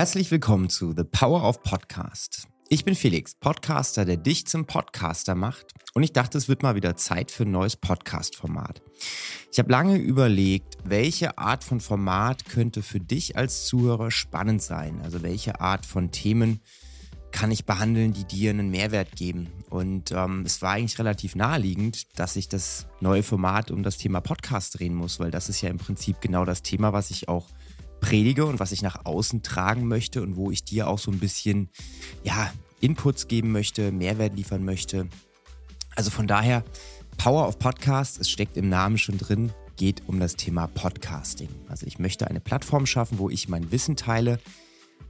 Herzlich willkommen zu The Power of Podcast. Ich bin Felix, Podcaster, der dich zum Podcaster macht. Und ich dachte, es wird mal wieder Zeit für ein neues Podcast-Format. Ich habe lange überlegt, welche Art von Format könnte für dich als Zuhörer spannend sein. Also welche Art von Themen kann ich behandeln, die dir einen Mehrwert geben. Und ähm, es war eigentlich relativ naheliegend, dass ich das neue Format um das Thema Podcast drehen muss, weil das ist ja im Prinzip genau das Thema, was ich auch predige und was ich nach außen tragen möchte und wo ich dir auch so ein bisschen, ja, Inputs geben möchte, Mehrwert liefern möchte. Also von daher, Power of Podcast, es steckt im Namen schon drin, geht um das Thema Podcasting. Also ich möchte eine Plattform schaffen, wo ich mein Wissen teile,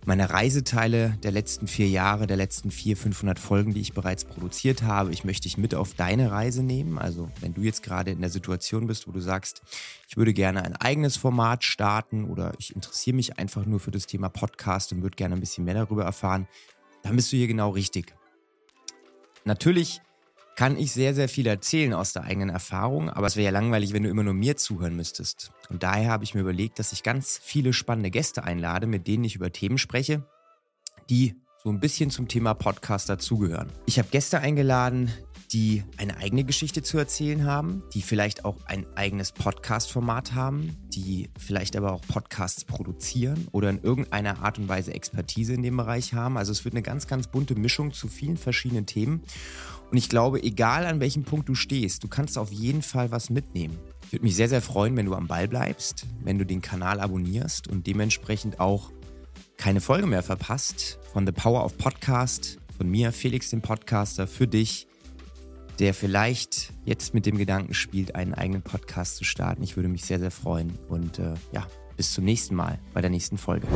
meine Reiseteile der letzten vier Jahre, der letzten vier, 500 Folgen, die ich bereits produziert habe. Ich möchte dich mit auf deine Reise nehmen. Also wenn du jetzt gerade in der Situation bist, wo du sagst, ich würde gerne ein eigenes Format starten oder ich interessiere mich einfach nur für das Thema Podcast und würde gerne ein bisschen mehr darüber erfahren, dann bist du hier genau richtig. Natürlich kann ich sehr, sehr viel erzählen aus der eigenen Erfahrung, aber es wäre ja langweilig, wenn du immer nur mir zuhören müsstest. Und daher habe ich mir überlegt, dass ich ganz viele spannende Gäste einlade, mit denen ich über Themen spreche, die so ein bisschen zum Thema Podcast dazugehören. Ich habe Gäste eingeladen, die eine eigene Geschichte zu erzählen haben, die vielleicht auch ein eigenes Podcast-Format haben, die vielleicht aber auch Podcasts produzieren oder in irgendeiner Art und Weise Expertise in dem Bereich haben. Also es wird eine ganz, ganz bunte Mischung zu vielen verschiedenen Themen. Und ich glaube, egal an welchem Punkt du stehst, du kannst auf jeden Fall was mitnehmen. Ich würde mich sehr, sehr freuen, wenn du am Ball bleibst, wenn du den Kanal abonnierst und dementsprechend auch keine Folge mehr verpasst von The Power of Podcast, von mir, Felix, dem Podcaster, für dich, der vielleicht jetzt mit dem Gedanken spielt, einen eigenen Podcast zu starten. Ich würde mich sehr, sehr freuen und äh, ja, bis zum nächsten Mal bei der nächsten Folge.